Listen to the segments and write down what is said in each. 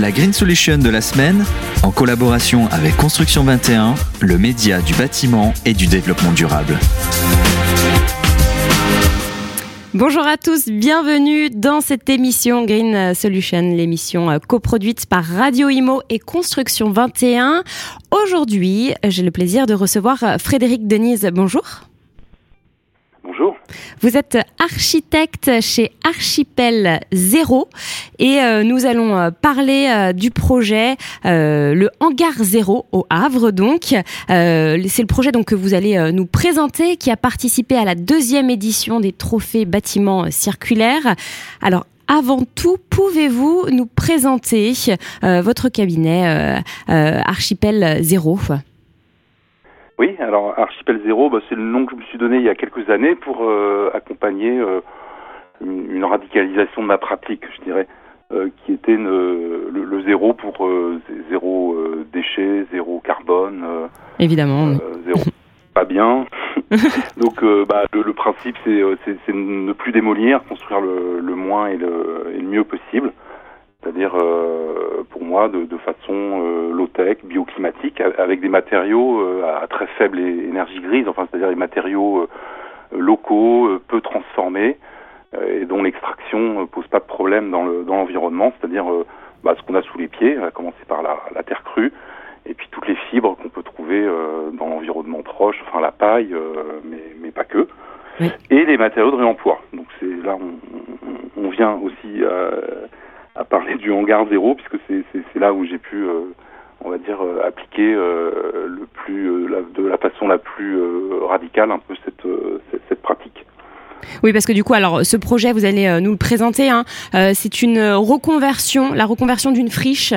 La Green Solution de la semaine, en collaboration avec Construction 21, le média du bâtiment et du développement durable. Bonjour à tous, bienvenue dans cette émission Green Solution, l'émission euh, coproduite par Radio Imo et Construction 21. Aujourd'hui, j'ai le plaisir de recevoir Frédéric Denise. Bonjour. Vous êtes architecte chez Archipel Zéro et euh, nous allons euh, parler euh, du projet le Hangar Zéro au Havre. Donc, c'est le projet donc que vous allez nous présenter qui a participé à la deuxième édition des trophées bâtiments circulaires. Alors, avant tout, pouvez-vous nous présenter votre cabinet Archipel Zéro? Oui, alors Archipel Zéro, bah, c'est le nom que je me suis donné il y a quelques années pour euh, accompagner euh, une, radicalisation de ma pratique, je dirais, euh, qui était le, zéro pour zéro déchet, zéro carbone. Évidemment. zéro pas bien. Donc bah, le, principe, c'est ne plus démolir, construire le, moins et le, et le mieux possible c'est-à-dire pour moi de, de façon euh, bioclimatique, avec des matériaux euh, à très faible énergie grise, enfin c'est-à-dire des matériaux locaux, peu transformés, et dont l'extraction pose pas de problème dans l'environnement, c'est-à-dire bah, ce qu'on a sous les pieds, à commencer par la, la terre crue, et puis toutes les fibres qu'on peut trouver dans l'environnement proche, enfin la paille, mais, mais pas que. Et les matériaux de réemploi. Donc c'est là on, on, vient aussi à parler du hangar zéro, puisque c'est là où j'ai pu, euh, on va dire, euh, appliquer euh, le plus, de la façon la plus radicale un peu cette, cette, pratique. Oui, parce que du coup, alors ce projet, vous allez nous le présenter. Hein, c'est une reconversion, la reconversion d'une friche,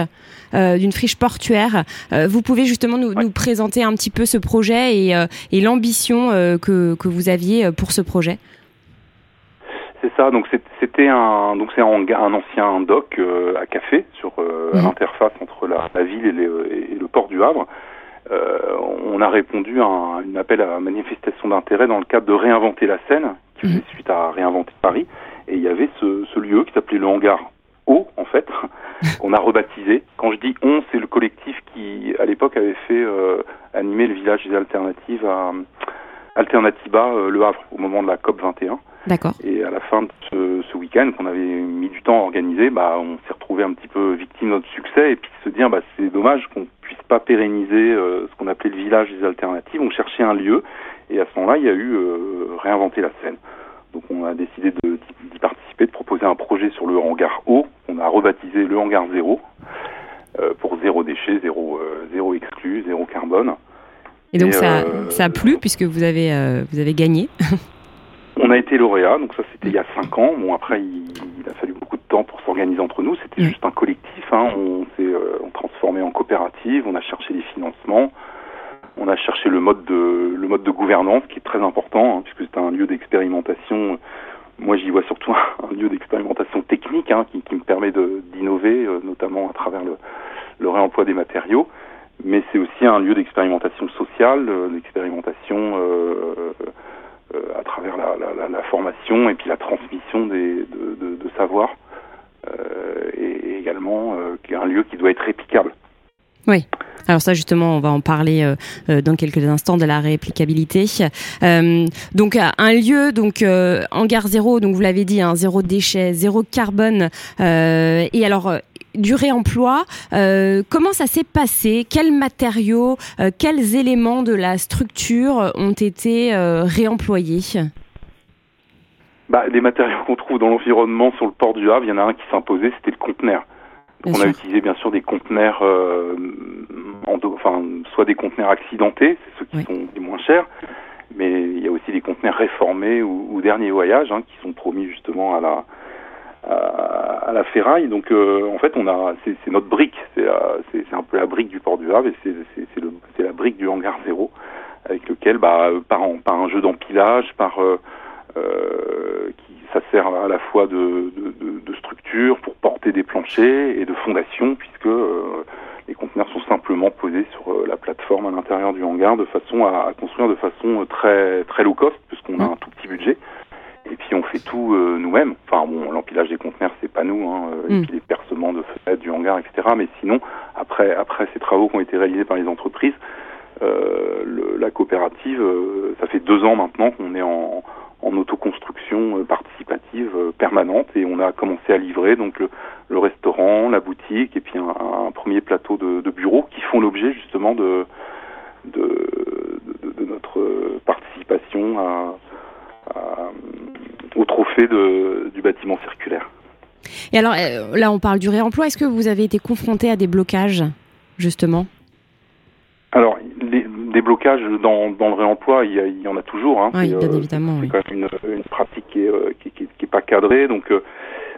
d'une friche portuaire. vous pouvez justement nous, nous, présenter un petit peu ce projet et, et l'ambition que, que vous aviez pour ce projet. C'est ça. Donc c'était un donc c'est un, un, ancien dock euh, à café sur euh, mhm. l'interface entre la, la ville et, et, le port du Havre. Euh, on a répondu à un, une appel à manifestation d'intérêt dans le cadre de réinventer la Seine, qui faisait mhm. suite à réinventer Paris. Et il y avait ce, ce lieu qui s'appelait le hangar O, en fait, qu'on a rebaptisé. Quand je dis on, c'est le collectif qui, à l'époque, avait fait euh, animer le village des alternatives à Alternatiba, Le Havre, au moment de la COP 21. D'accord. Et à la fin de ce, ce week-end qu'on avait mis du temps à organiser, bah, on s'est retrouvé un petit peu victime de notre succès et puis se dire bah, c'est dommage qu'on puisse pas pérenniser euh, ce qu'on appelait le village des alternatives. On cherchait un lieu et à ce moment-là, il y a eu euh, réinventer la scène. Donc on a décidé d'y participer, de proposer un projet sur le hangar haut. On a rebaptisé le hangar zéro euh, pour zéro déchet, zéro, zéro exclu, zéro carbone. Et donc ça, ça a plu puisque vous avez, vous avez gagné On a été lauréat, donc ça c'était il y a cinq ans. Bon après il, a fallu beaucoup de temps pour s'organiser entre nous. C'était juste un collectif. Hein. On s'est euh, transformé en coopérative. On a cherché les financements. On a cherché le mode de le mode de gouvernance qui est très important hein, puisque c'est un lieu d'expérimentation. Moi j'y vois surtout un, lieu d'expérimentation technique hein, qui, qui, me permet d'innover, euh, notamment à travers le, le, réemploi des matériaux. Mais c'est aussi un lieu d'expérimentation sociale, euh, d'expérimentation euh, à travers la, formation et puis la transmission des, de, de, de savoir euh, et, également euh, un lieu qui doit être réplicable. Oui. Alors ça justement, on va en parler euh, euh dans quelques instants de la réplicabilité. Euh, donc un lieu, donc euh, hangar zéro, donc vous l'avez dit, hein, zéro déchet, zéro carbone. et alors du réemploi. Euh, comment ça s'est passé? Quels matériaux, euh, quels éléments de la structure ont été euh, réemployés? Bah, Les matériaux qu'on trouve dans l'environnement sur le port du Havre, il y en a un qui s'imposait, c'était le conteneur. on a utilisé bien sûr des conteneurs, enfin, soit des conteneurs accidentés, c'est ceux qui sont les moins chers, mais il y a aussi des conteneurs réformés ou, ou dernier voyage hein, qui sont promis justement à la, à, la ferraille. Donc euh, en fait, on a, c'est notre brique, c'est un peu la brique du port du Havre et c'est la brique du hangar zéro avec lequel, bah, par, par un jeu d'empilage, par euh, euh, qui, ça sert à la fois de, de, de, structure pour porter des planchers et de fondation, puisque euh, les conteneurs sont simplement posés sur la plateforme à l'intérieur du hangar de façon à, construire de façon très très low cost, puisqu'on a un tout petit budget. Et puis on fait tout euh, nous-mêmes. Enfin bon, l'empilage des conteneurs, c'est pas nous, hein, euh, et Mm. puis les percements de fenêtres, du hangar, etc. Mais sinon, après, après ces travaux qui ont été réalisés par les entreprises, euh, le- la coopérative, euh, ça fait deux ans maintenant qu'on est en, en autoconstruction participative permanente et on a commencé à livrer donc le, le restaurant, la boutique et puis un, un premier plateau de, de bureaux qui font l'objet justement de, de, de- de notre participation à, à- au trophée de, du bâtiment circulaire. Et alors euh, là, on parle du réemploi. Est-ce que vous avez été confronté à des blocages, justement? Alors, les, des blocages dans, dans le réemploi, il y, a- il y en a toujours. Hein. Oui, bien euh, évidemment. c'est Oui. quand même une, une pratique qui est, euh, qui, qui- qui est pas cadrée. Donc, euh,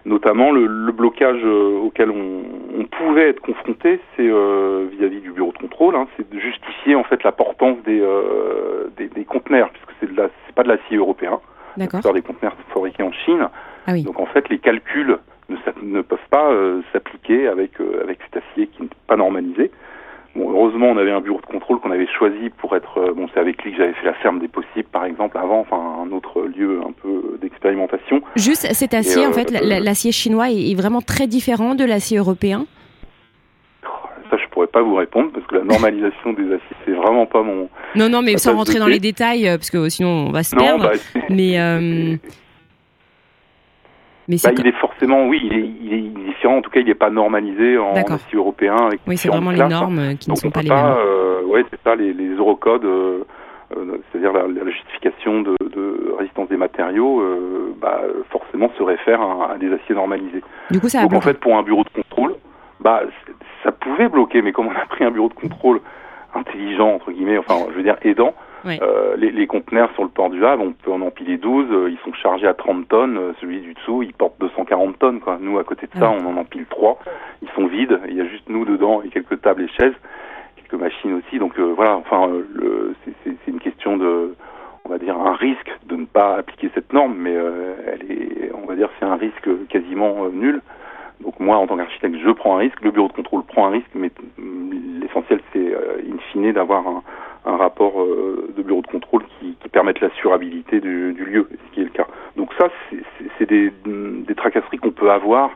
notamment, le, le blocage auquel on, on pouvait être confronté, c'est euh, vis-à-vis du bureau de contrôle, hein, c'est de justifier en fait la portance des, des, des conteneurs, puisque c'est de la, c'est pas de l'acier européen. La plupart des conteneurs sont fabriqués en Chine. Ah oui. Donc, en fait, les calculs ne, peuvent pas euh, s'appliquer avec euh, avec cet acier qui n'est pas normalisé. Bon, heureusement, on avait un bureau de contrôle qu'on avait choisi pour être. euh, bon, c'est avec lui que j'avais fait la ferme des possibles, par exemple, avant, enfin, un autre lieu un peu d'expérimentation. Juste cet acier, Et, en fait, la- la- l'acier chinois est vraiment très différent de l'acier européen? Pourrais pas vous répondre parce que la normalisation des aciers, c'est vraiment pas mon. Non, non, mais sans rentrer dans les détails, euh, parce que sinon on va se Non, perdre. bah, mais euh, mais bah, il est forcément, oui, il est, il est différent. En tout cas, il n'est pas normalisé en acier européen. Avec oui, c'est vraiment les normes euh, qui ne Donc sont on pas les mêmes. euh, ouais, c'est ça, les, les eurocodes, euh, euh, c'est-à-dire la, la justification de, de résistance des matériaux, euh, bah, forcément se réfère à, à des aciers normalisés. Du coup, ça a Donc en fait, pour un bureau de contrôle, bah, ça pouvait bloquer, mais comme on a pris un bureau de contrôle intelligent entre guillemets, enfin, je veux dire aidant, euh, les, les conteneurs sur le port du Havre, on peut en empiler 12, euh, ils sont chargés à 30 tonnes, euh, celui du dessous, il porte 240 tonnes, quoi. Nous, à côté de ça, on en empile 3, ils sont vides, il y a juste nous dedans et quelques tables et chaises, quelques machines aussi, donc voilà, enfin, c'est- une question de, on va dire, un risque de ne pas appliquer cette norme, mais elle est, on va dire, c'est un risque quasiment nul. Donc moi, en tant qu'architecte, je prends un risque, le bureau de contrôle prend un risque, mais mm, l'essentiel, c'est euh, in fine d'avoir un, un rapport euh, de bureau de contrôle qui, qui permette l'assurabilité du, du lieu, ce qui est le cas. Donc ça, c'est- c'est c'est des, des tracasseries qu'on peut avoir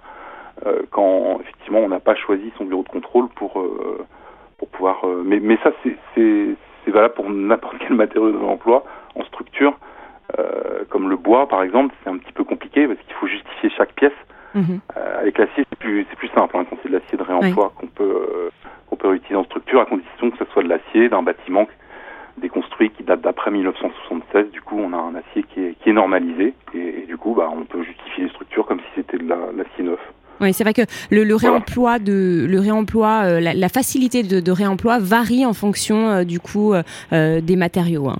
euh, quand effectivement on n'a pas choisi son bureau de contrôle pour euh, pour pouvoir. euh, mais mais ça, c'est valable pour n'importe quel matériau de l'emploi en structure, euh, comme le bois par exemple, c'est un petit peu compliqué parce qu'il faut justifier chaque pièce. Mhm. Euh, avec l'acier, c'est plus, simple hein, quand c'est de l'acier de réemploi qu'on peut, euh, qu'on peut réutiliser en structure, à condition que ce soit de l'acier d'un bâtiment déconstruit qui date d'après 1976. Du coup, on a un acier qui est, qui est normalisé et, et du coup, bah, on peut justifier les structures comme si c'était de la- l'acier neuf. Oui, c'est vrai que le, le Voilà. réemploi de le réemploi, euh, la, la facilité de, de réemploi varie en fonction euh, du coup des matériaux. hein.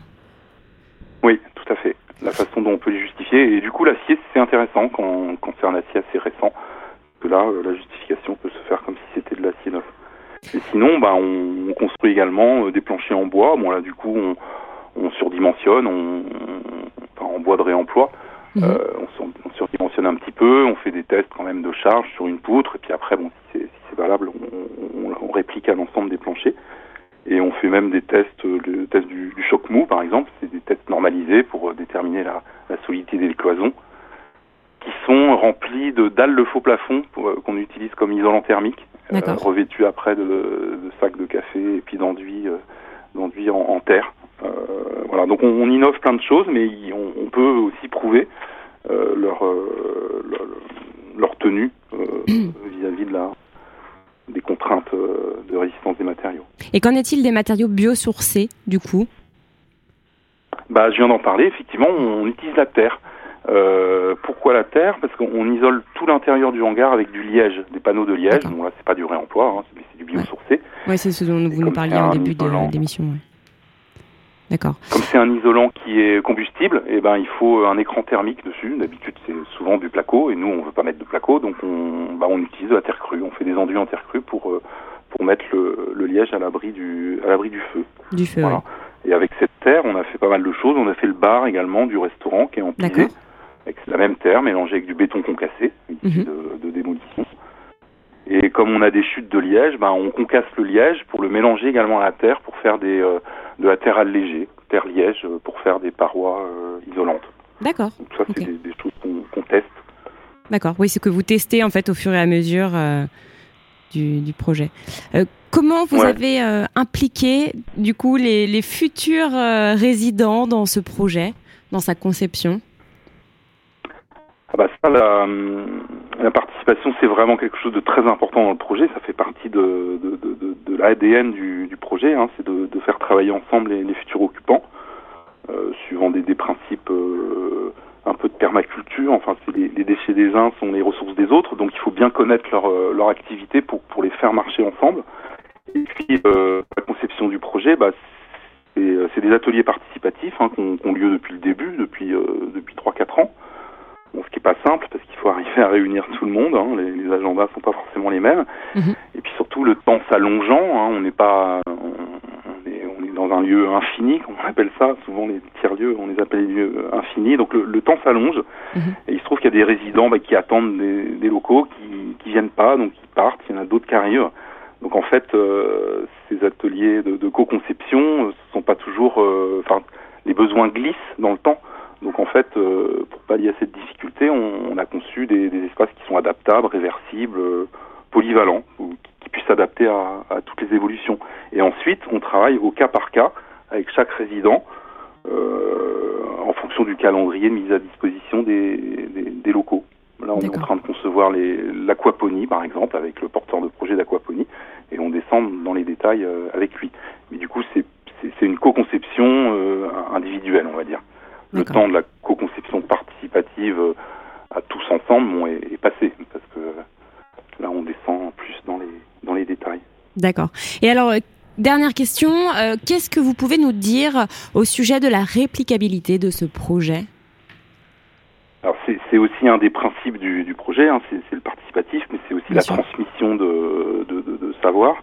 Oui, tout à fait. La façon dont on peut les justifier. Et du coup, l'acier, c'est intéressant quand, quand c'est un acier assez récent. Parce que là, euh, la justification peut se faire comme si c'était de l'acier neuf. Et sinon, bah, on, on construit également euh, des planchers en bois. Bon, là, du coup, on, on surdimensionne, on, en bois de réemploi. Mhm. Euh, on, on surdimensionne un petit peu, on fait des tests quand même de charge sur une poutre, et puis après, bon, si c'est si valable, on, on- on réplique à l'ensemble des planchers. Et on fait même des tests, le test du, du choc mou par exemple, pour euh, déterminer la, la solidité des cloisons, qui sont remplis de dalles de faux plafond euh, qu'on utilise comme isolant thermique, euh, revêtus après de, de sacs de café et puis d'enduit, euh, d'enduit en, en terre. Voilà, donc on, on innove plein de choses, mais on, on peut aussi prouver leur, leur, leur tenue vis-à-vis de la des contraintes de résistance des matériaux. Et qu'en est-il des matériaux biosourcés du coup? Bah, je viens d'en parler. Effectivement, on utilise la terre. Euh, pourquoi la terre? Parce qu'on isole tout l'intérieur du hangar avec du liège, des panneaux de liège. Bon là, c'est pas du réemploi, hein, c'est du biosourcé. Oui, c'est ce dont vous nous parliez un début de isolant. d'émission. ouais. D'accord. Comme c'est un isolant qui est combustible, et ben il faut un écran thermique dessus. D'habitude, c'est souvent du placo, et nous, on veut pas mettre de placo, donc on, bah, on utilise de la terre crue. On fait des enduits en terre crue pour euh, pour mettre le, le liège à l'abri du à l'abri du feu. Du feu. Voilà. Et avec cette terre, on a fait pas mal de choses. On a fait le bar également du restaurant qui est empilé D'accord. avec la même terre mélangée avec du béton concassé Mhm. de, de démolition. Et comme on a des chutes de liège, ben, on concasse le liège pour le mélanger également à la terre pour faire des, euh, de la terre allégée, terre liège, euh, pour faire des parois euh, isolantes. D'accord. Ça, c'est des, choses qu'on teste. D'accord. Oui, c'est que vous testez en fait au fur et à mesure du, projet. comment vous avez impliqué du coup les, les futurs résidents dans ce projet, dans sa conception? Ah bah ça, la, la participation, c'est vraiment quelque chose de très important dans le projet. Ça fait partie de, de, de, de l'ADN du, du projet. Hein. C'est de, de, faire travailler ensemble les, les futurs occupants, euh, suivant des, des principes euh, un peu de permaculture. Enfin, c'est les, les, déchets des uns sont les ressources des autres. Donc, il faut bien connaître leur, euh, leur activité pour, pour les faire marcher ensemble. Et puis, euh, la conception du projet, bah, c'est euh, des ateliers participatifs hein, qui ont lieu depuis le début, depuis, depuis 3-4 ans. Bon, ce qui est pas simple parce qu'il faut arriver à réunir tout le monde. Hein, les, les, agendas sont pas forcément les mêmes. Mhm. Et puis surtout le temps s'allongeant. Hein, on n'est pas, un lieu infini, comme on appelle ça. Souvent les tiers lieux, on les appelle les lieux infinis. Donc le, le temps s'allonge. Mhm. Et il se trouve qu'il y a des résidents bah, qui attendent des, des, locaux, qui, qui viennent pas, donc qui partent. Il y en a d'autres qui arrivent. Donc en fait, euh, ces ateliers de, de co-conception euh, sont pas toujours, euh, enfin, les besoins glissent dans le temps. Donc en fait, euh, pour pallier à cette difficulté, on, on a conçu des, des, espaces qui sont adaptables, réversibles, euh, polyvalents, s'adapter à, à, toutes les évolutions. Et ensuite, on travaille au cas par cas avec chaque résident euh, en fonction du calendrier de mise à disposition des, des, des locaux. Là, on est en train de concevoir l'aquaponie, par exemple, avec le porteur de projet d'aquaponie, et on descend dans les détails euh, avec lui. Mais du coup, c'est une co-conception euh, individuelle, on va dire le temps de la co-conception participative à tous ensemble bon, est, est, passé parce que là on descend plus dans les dans les détails. D'accord. Et alors euh, dernière question, euh, qu'est-ce que vous pouvez nous dire au sujet de la réplicabilité de ce projet? Alors c'est aussi un des principes du, du projet, hein, c'est le participatif, mais c'est aussi Bien la sûr. transmission de, de, de, de savoir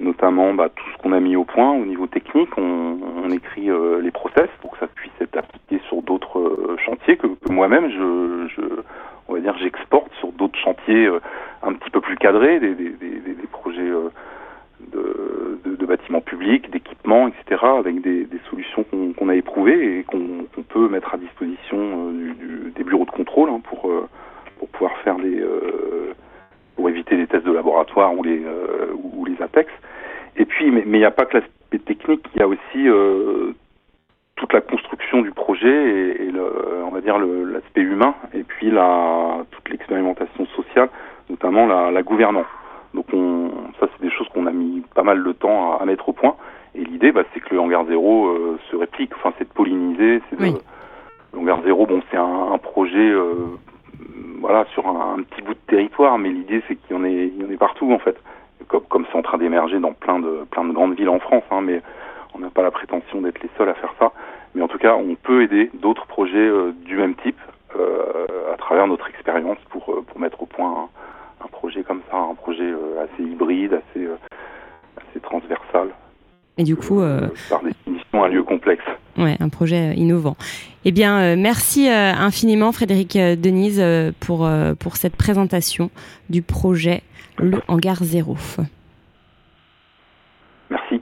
notamment bah, tout ce qu'on a mis au point au niveau technique. On, on écrit euh, les process pour que ça puisse être appliqué sur d'autres euh, chantiers que, que moi-même, je, je, on va dire, j'exporte sur d'autres chantiers euh, un petit peu plus cadrés, des, projets euh, de, bâtiments publics, d'équipements, etc., avec des, solutions qu'on qu a éprouvées et qu'on qu peut mettre à disposition euh, des bureaux de contrôle hein, pour, pouvoir faire des pour éviter les tests de laboratoire ou les les APEX. Et puis, mais il n'y a pas que l'aspect technique, il y a aussi euh, toute la construction du projet et, et le, on va dire l'aspect humain, et puis la, toute l'expérimentation sociale, notamment la, la gouvernance. Donc on, ça, c'est des choses qu'on a mis pas mal de temps à, à mettre au point. Et l'idée, bah, c'est que le hangar zéro euh, se réplique. Enfin, c'est de polliniser. C'est oui. le hangar zéro, bon, c'est un, un, projet, euh, voilà, sur un, un, petit bout de territoire, mais l'idée, c'est qu'il y en ait, il y en ait partout, en fait comme comme c'est en train d'émerger dans plein de plein de grandes villes en France, hein, mais on n'a pas la prétention d'être les seuls à faire ça. Mais en tout cas, on peut aider d'autres projets euh, du même type euh, à travers notre expérience pour euh, pour mettre au point un, un, projet comme ça, un projet assez hybride, assez assez transversal. Et du coup, par définition, un lieu complexe. Ouais, un projet innovant. Eh bien, merci infiniment, Frédéric Denise, pour pour cette présentation du projet le hangar zéro. Merci.